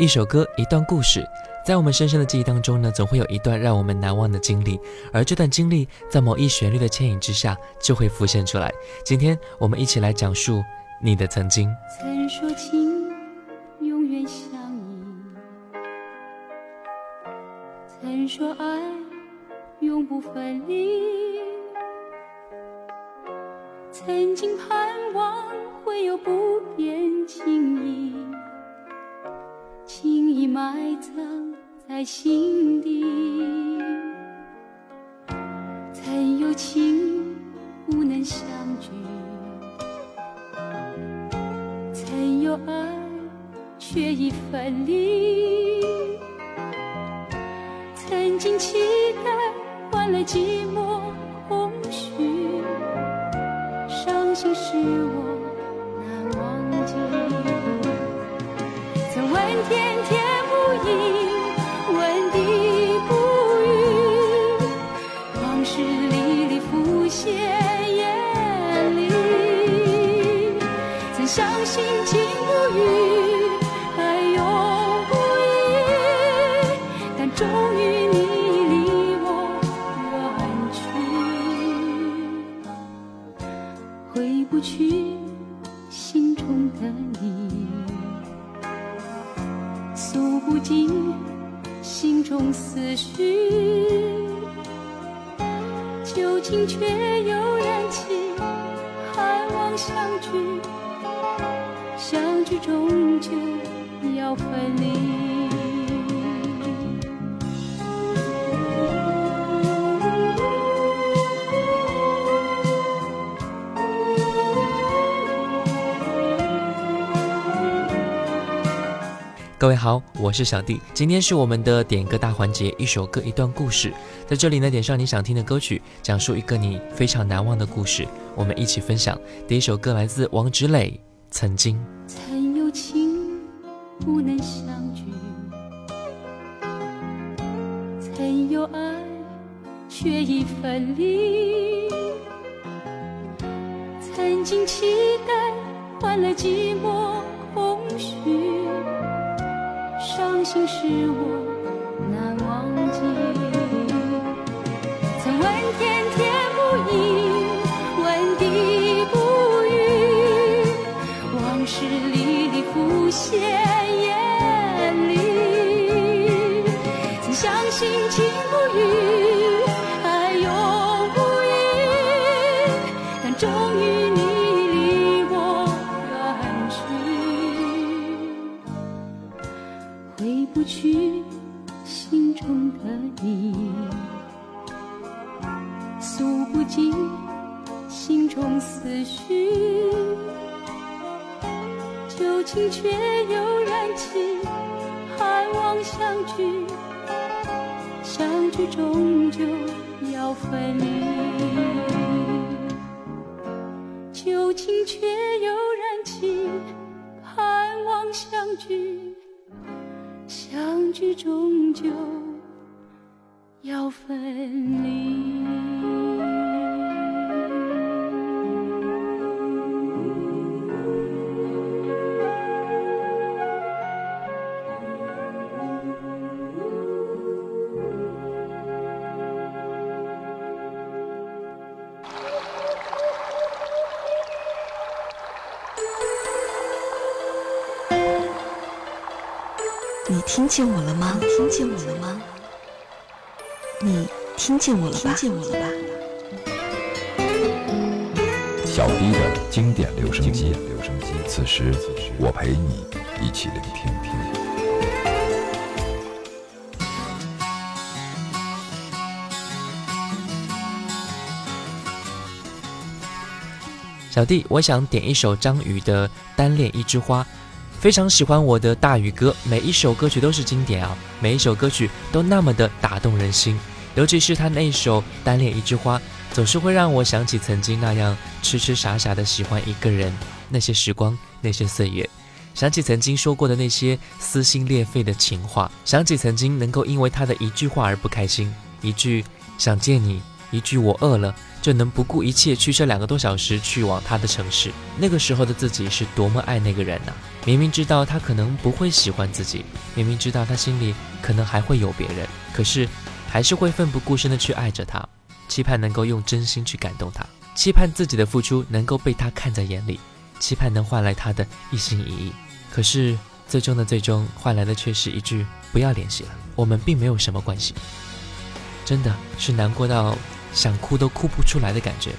一首歌，一段故事，在我们深深的记忆当中呢，总会有一段让我们难忘的经历，而这段经历在某一旋律的牵引之下，就会浮现出来。今天我们一起来讲述你的曾经。曾说情永远相依，曾说爱永不分离，曾经盼望会有不变情谊。轻易埋藏在心底，曾有情不能相聚，曾有爱却已分离，曾经期待换来寂寞空虚，伤心是我。天天不应，问地不语，往事各位好，我是小弟。今天是我们的点歌大环节，一首歌一段故事，在这里呢，点上你想听的歌曲，讲述一个你非常难忘的故事，我们一起分享。第一首歌来自王芷磊，《曾经》。曾有情不能相聚，曾有爱却已分离，曾经期待换来寂寞空虚。伤心是我难忘记，却又燃起盼望相聚，相聚终究要分离，旧情却又燃起盼望相聚。相聚终究要分离。见我了吗？听见我了吗？你听见我了吧？听见我了吧？小 D 的经典留声机，留声机此时我陪你一起聆听。小弟，我想点一首张宇的《单恋一枝花》。非常喜欢我的大宇哥，每一首歌曲都是经典啊，每一首歌曲都那么的打动人心，尤其是他那一首《单恋一枝花》，总是会让我想起曾经那样痴痴傻傻的喜欢一个人，那些时光，那些岁月，想起曾经说过的那些撕心裂肺的情话，想起曾经能够因为他的一句话而不开心，一句想见你，一句我饿了，就能不顾一切驱车两个多小时去往他的城市。那个时候的自己是多么爱那个人呐！明明知道他可能不会喜欢自己，明明知道他心里可能还会有别人，可是还是会奋不顾身的去爱着他，期盼能够用真心去感动他，期盼自己的付出能够被他看在眼里，期盼能换来他的一心一意。可是最终的最终，换来的却是一句“不要联系了”。我们并没有什么关系，真的是难过到想哭都哭不出来的感觉。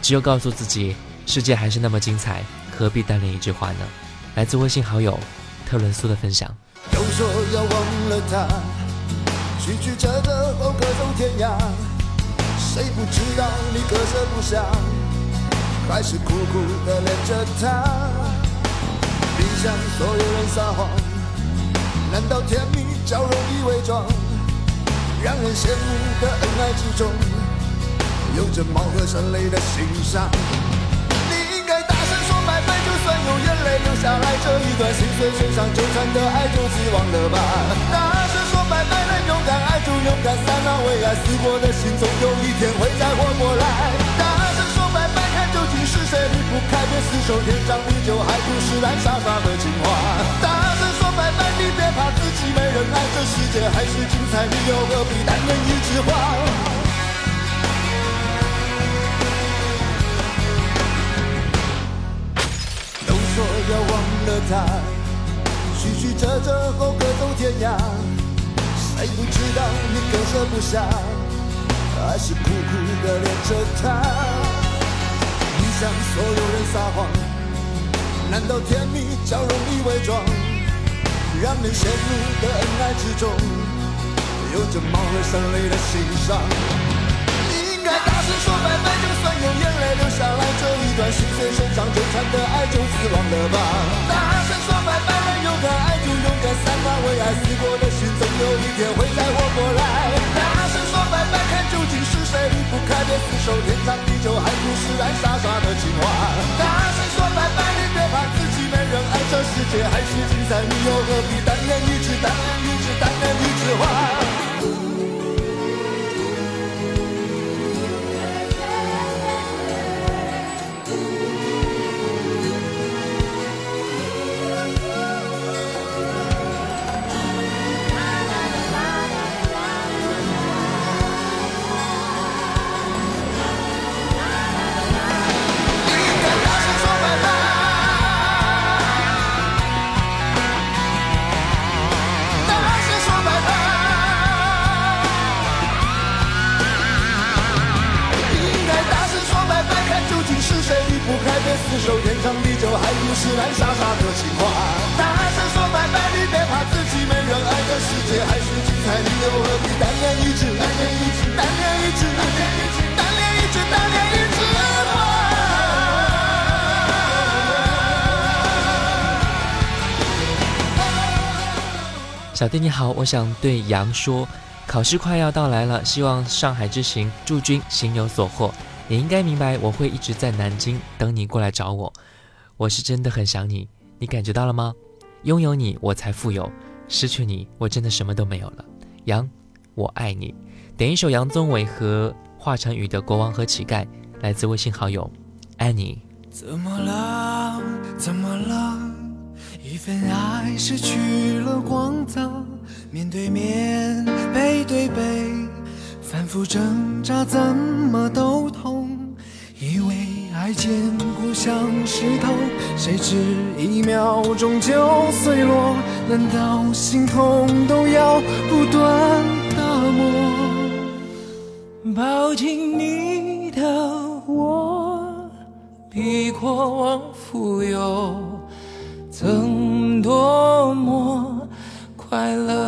只有告诉自己，世界还是那么精彩，何必单恋一枝花呢？来自微信好友特伦苏的分享。都说要忘了他，曲曲折折后各走天涯，谁不知道你割舍不下，还是苦苦的恋着他，别向所有人撒谎，难道甜蜜？较容易伪装，让人羡慕的恩爱之中，有着貌合神离的心伤。你应该大声说拜拜，就算有眼泪流下来，这一段心碎身上纠缠的爱就此忘了吧。大声说拜拜，能勇敢爱就勇敢散那，为爱死过的心，总有一天会再活过来。大声说拜拜，看究竟是谁离不开，别厮守天长地久，还不是烂傻傻的情话。大声说拜拜，你别怕自己没人爱，这世界还是精彩，你又何必单恋一枝花？了他，曲曲折折后各走天涯，谁不知道你割舍不下，还是苦苦的恋着他。你向所有人撒谎，难道甜蜜较容易伪装？让人羡慕的恩爱之中，有着貌合神离的欣赏。大声说拜拜，就算有眼泪流下来，这一段心碎身上纠缠的爱就此忘了吧。大声说拜拜，能勇敢爱就勇敢散吧，为爱死过的心，总有一天会再活过来。大声说拜拜，看究竟是谁离不开，别死守天长地久，还不是爱傻傻的情话。大声说拜拜，你别怕自己没人爱，这世界还是精彩，你又何必单恋一枝单恋一枝单恋一枝花？是烂傻傻的情话。大声说拜拜，你别怕自己没人爱，这世界还是精彩，你又何必单恋一枝，单恋一枝，单恋一枝，单恋一枝，单恋一枝，单恋一枝花。小弟你好，我想对杨说，考试快要到来了，希望上海之行祝君行有所获。你应该明白，我会一直在南京等你过来找我。我是真的很想你，你感觉到了吗？拥有你，我才富有；失去你，我真的什么都没有了。杨，我爱你。点一首杨宗纬和华晨宇的《国王和乞丐》，来自微信好友爱你。怎么了？怎么了？一份爱失去了光泽，面对面，背对背，反复挣扎，怎么都痛。以为爱坚固像石头，谁知一秒钟就碎落。难道心痛都要不断打磨？抱紧你的我。比过往富有，曾多么快乐。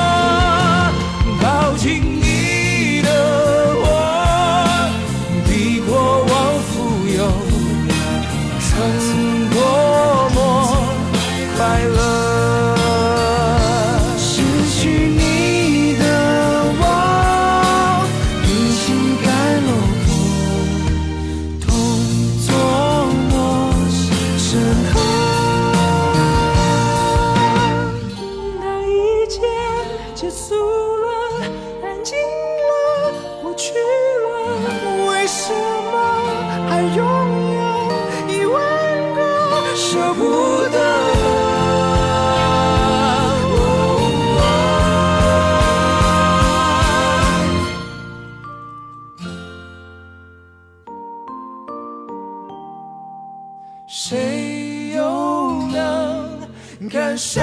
谁又能感受？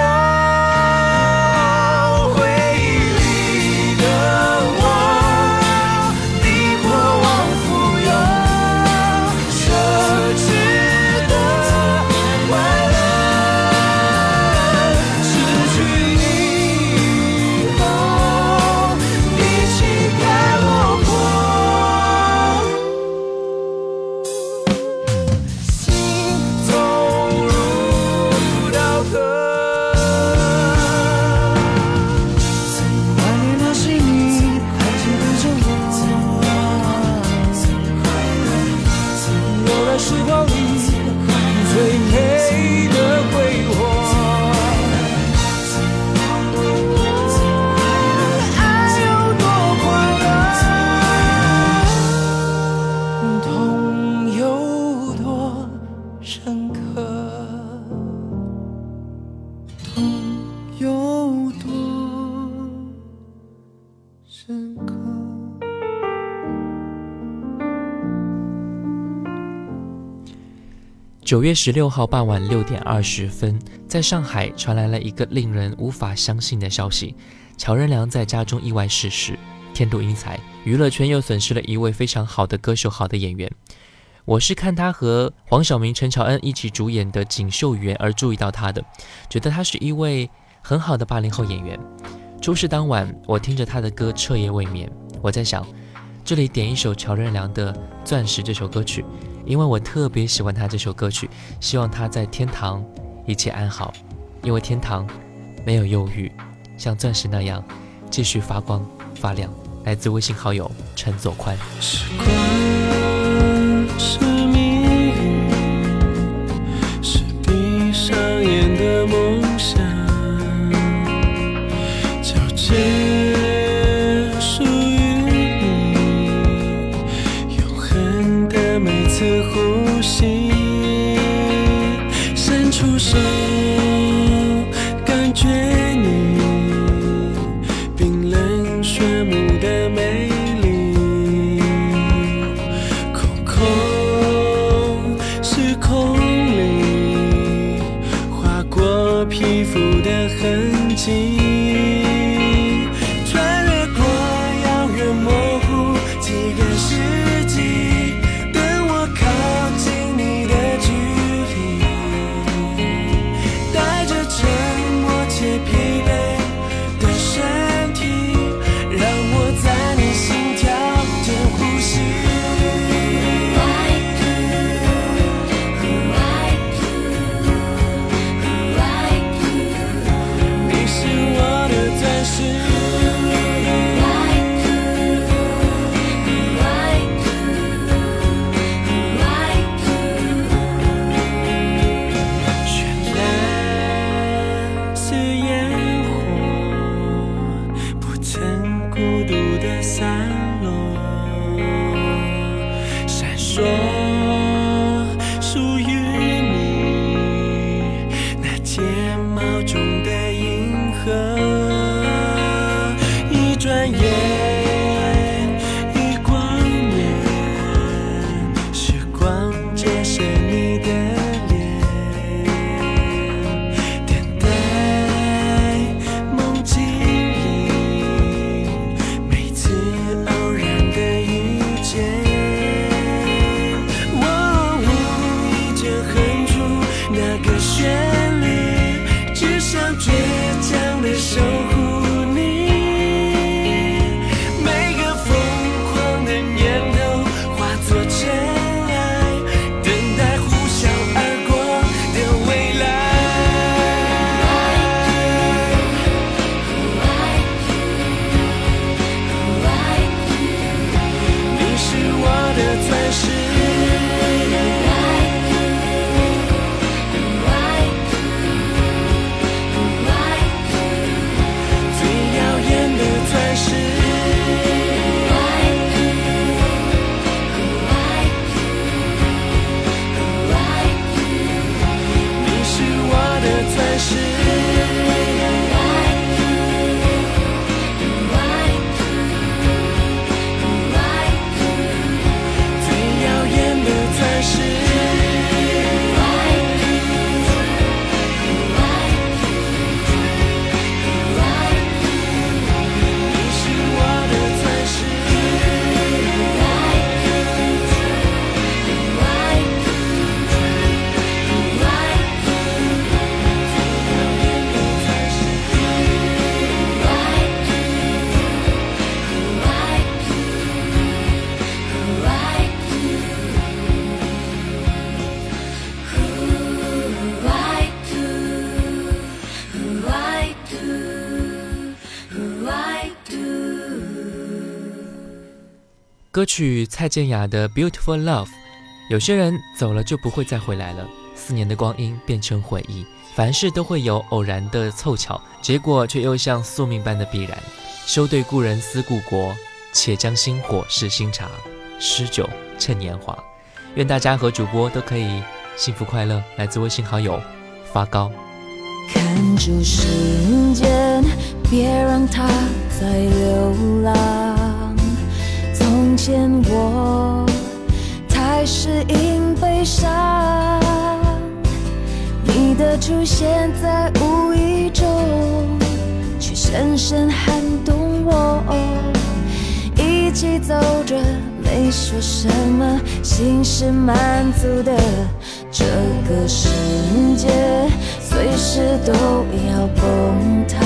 九月十六号傍晚六点二十分，在上海传来了一个令人无法相信的消息：乔任梁在家中意外逝世，天妒英才，娱乐圈又损失了一位非常好的歌手、好的演员。我是看他和黄晓明、陈乔恩一起主演的《锦绣缘》而注意到他的，觉得他是一位很好的八零后演员。出事当晚，我听着他的歌彻夜未眠。我在想，这里点一首乔任梁的《钻石》这首歌曲，因为我特别喜欢他这首歌曲，希望他在天堂一切安好，因为天堂没有忧郁，像钻石那样继续发光发亮。来自微信好友陈左宽。时光呼吸。伸出手，歌曲蔡健雅的 beautiful love 有些人走了就不会再回来了，四年的光阴变成回忆，凡事都会有偶然的凑巧，结果却又像宿命般的必然。修对故人思故国，且将新火试新茶，诗酒趁年华。愿大家和主播都可以幸福快乐，来自微信好友。发糕。看住时间，别让它再流浪。见我太适应悲伤你的出现在无意中却深深撼动我一起走着没说什么心是满足的这个世界随时都要崩塌。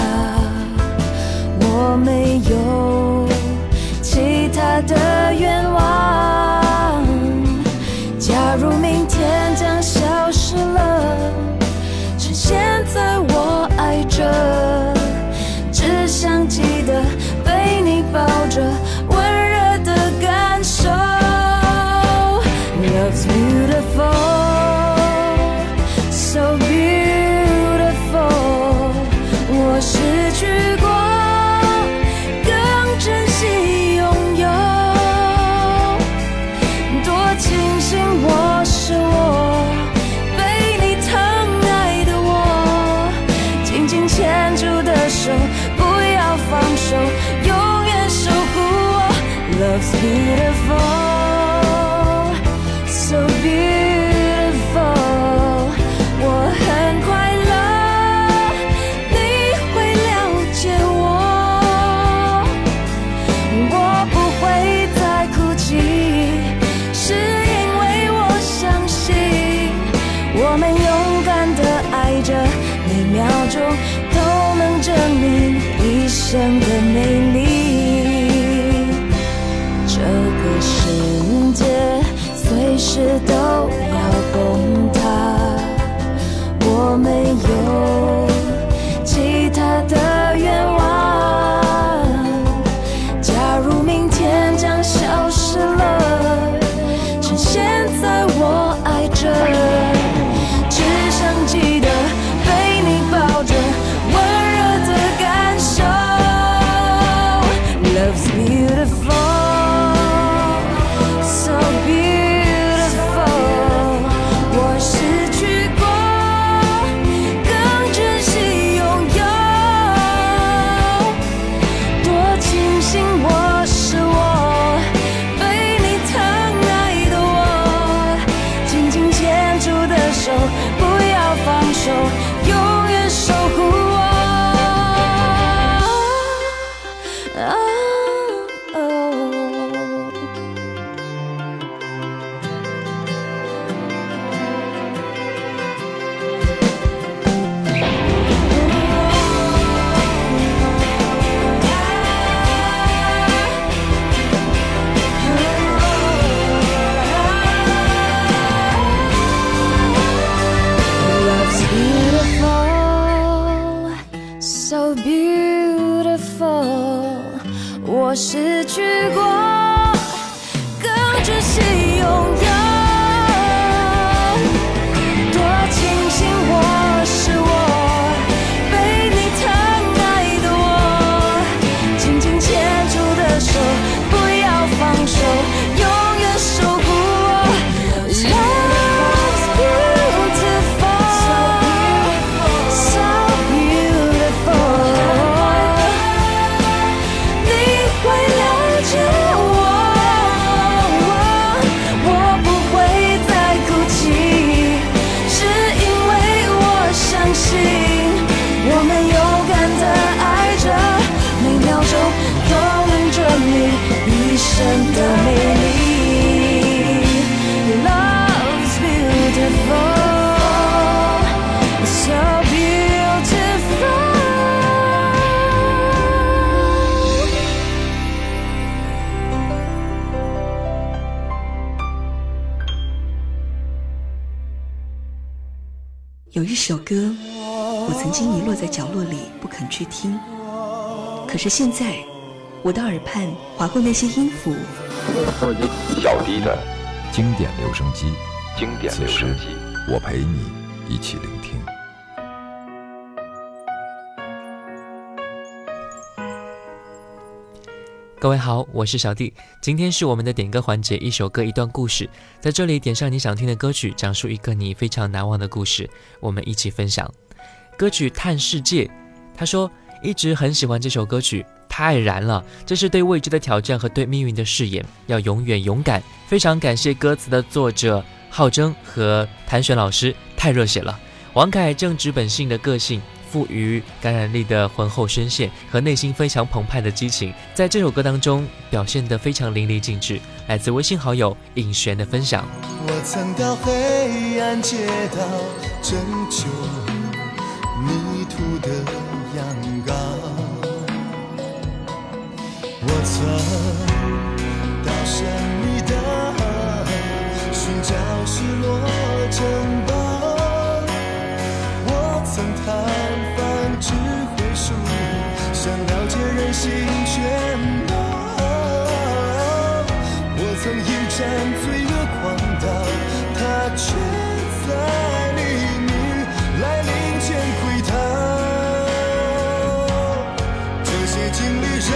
真的美。去听。可是现在，我的耳畔划过那些音符，小低的经典留声机，经典留声机，我陪你一起聆听。各位好，我是小弟。今天是我们的点歌环节，一首歌一段故事，在这里点上你想听的歌曲，讲述一个你非常难忘的故事，我们一起分享。歌曲《探世界》他说一直很喜欢这首歌曲，太燃了，这是对未知的挑战和对命运的誓言，要永远勇敢。非常感谢歌词的作者浩征和谭旋老师，太热血了。王凯正直本性的个性。富于感染力的浑厚声线和内心非常澎湃的激情，在这首歌当中表现得非常淋漓尽致。来自微信好友尹璇的分享。我曾到黑暗街道拯救迷途的我曾到神秘的寻找失落城堡，我曾探访智慧树，想了解人心全貌。我曾一战罪恶狂刀，他却在黎明来临前溃逃。这些经历让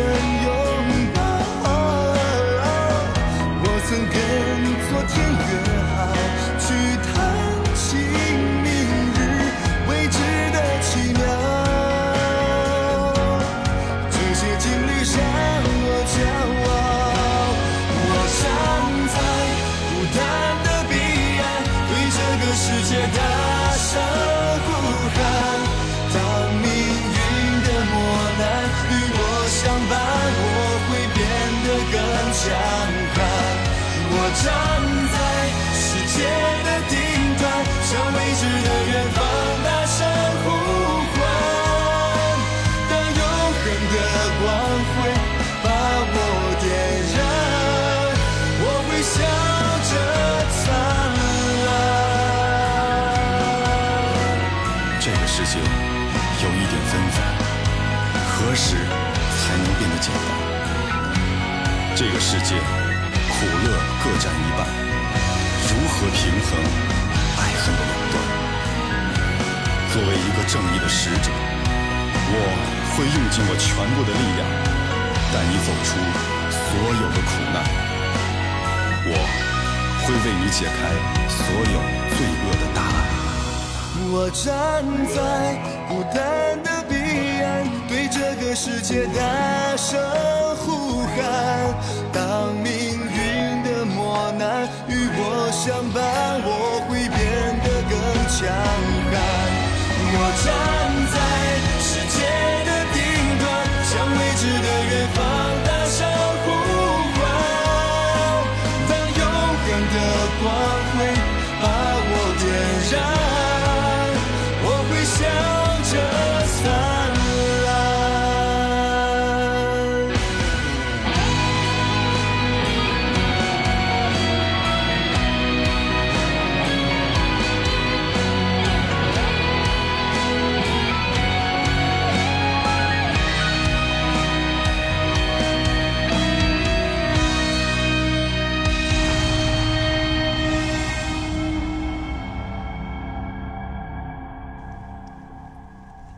住世界苦乐各占一半，如何平衡爱恨的两端？作为一个正义的使者，我会用尽我全部的力量，带你走出所有的苦难。我会为你解开所有罪恶的答案。我站在孤单的，世界大声呼喊。当命运的磨难与我相伴，我会变得更强悍。我站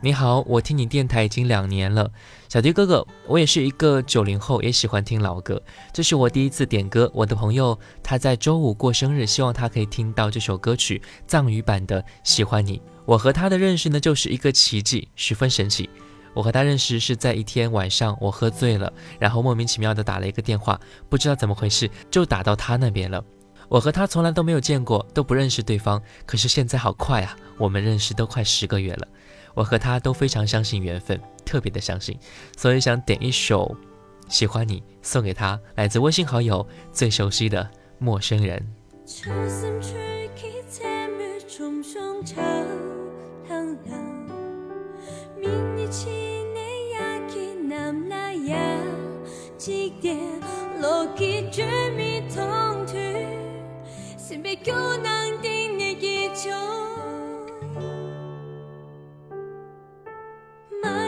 你好，我听你电台已经两年了，小迪哥哥，我也是一个九零后，也喜欢听老歌。这是我第一次点歌，我的朋友他在周五过生日，希望他可以听到这首歌曲藏语版的《喜欢你》。我和他的认识呢，就是一个奇迹，十分神奇。我和他认识是在一天晚上，我喝醉了，然后莫名其妙的打了一个电话，不知道怎么回事就打到他那边了。我和他从来都没有见过，都不认识对方，可是现在好快啊，我们认识都快十个月了。我和他都非常相信缘分，特别的相信，所以想点一首《喜欢你》送给他，来自微信好友最熟悉的陌生人。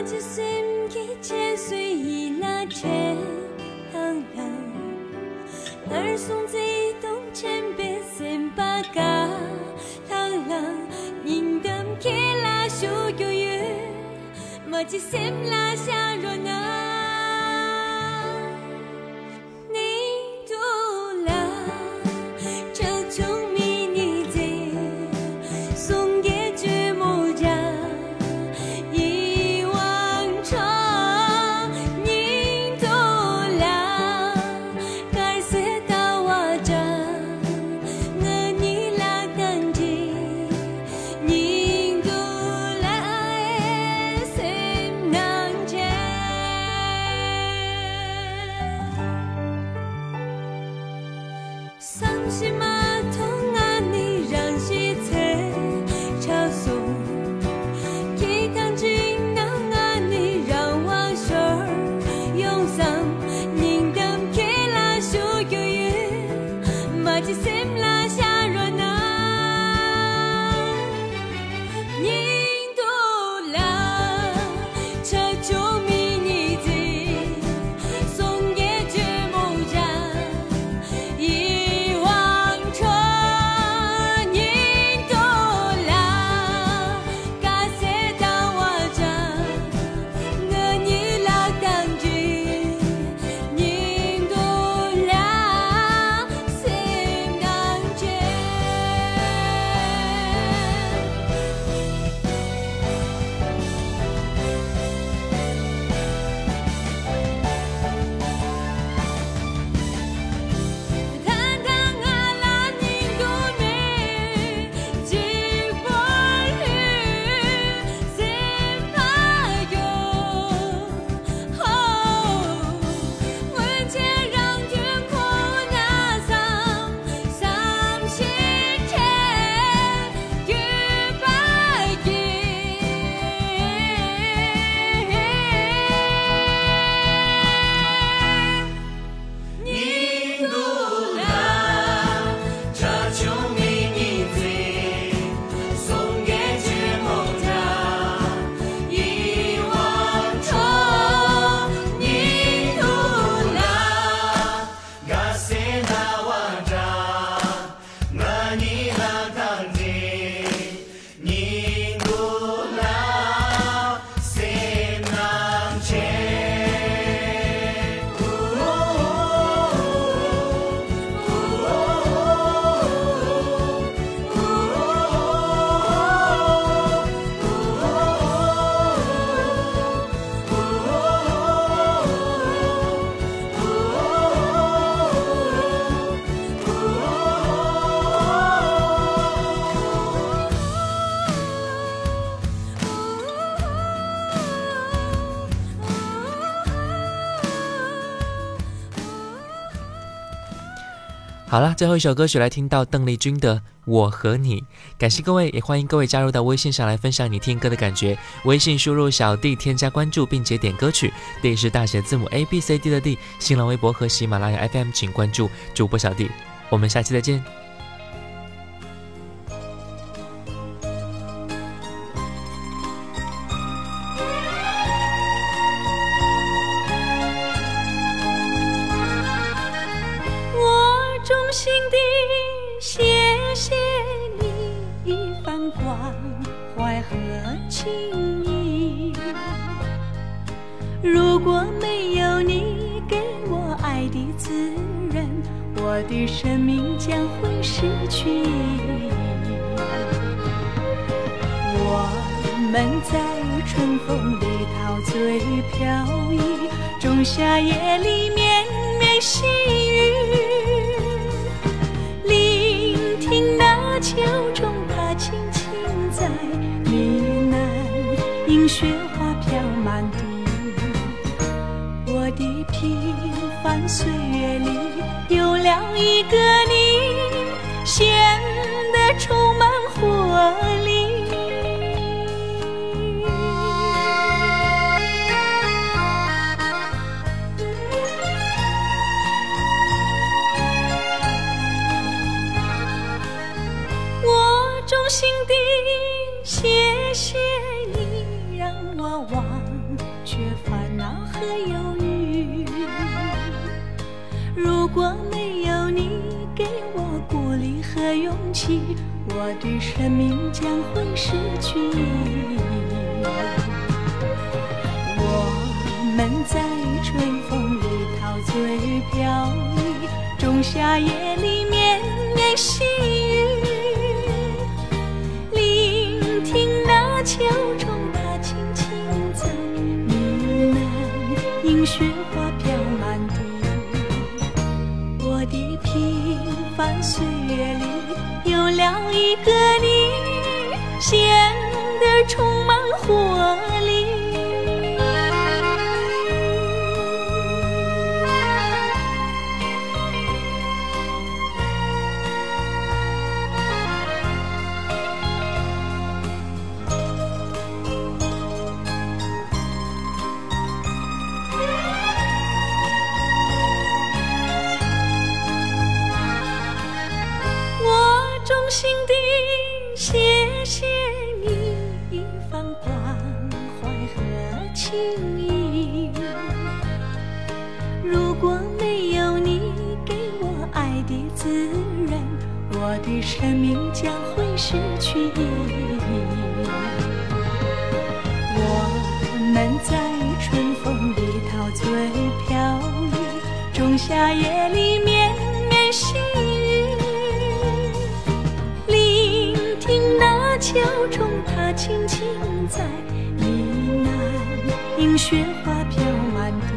就心几千岁已那天当然，而送最动千别心巴嘎当然，宁等给拉修有缘，马吉心拉下若那。好了，最后一首歌曲来听到邓丽君的《我和你》，感谢各位，也欢迎各位加入到微信上来分享你听歌的感觉。微信输入小弟添加关注，并且点歌曲，D 是大写字母 A B C D 的 D。新浪微博和喜马拉雅 FM 请关注主播小弟，我们下期再见。情谊。如果没有你给我爱的滋润，我的生命将会失去意义。我们在春风里陶醉飘逸，仲夏夜里绵绵细雪花飘满地。我的平凡岁月里有了一个你，显得充满活力。如果没有你给我鼓励和勇气，我的生命将会失去意义。我们在春风里陶醉飘逸，仲夏夜里绵绵细雨。平凡岁月里有了一个你，显得充满活衷心地谢谢你一番关怀和情谊。如果没有你给我爱的滋润，我的生命将会失去意义。我们在春风里陶醉飘逸，仲夏夜里绵那秋虫它轻轻在呢喃，映雪花飘满地。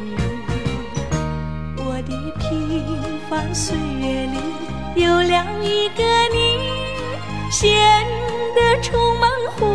我的平凡岁月里有了一个你，显得充满活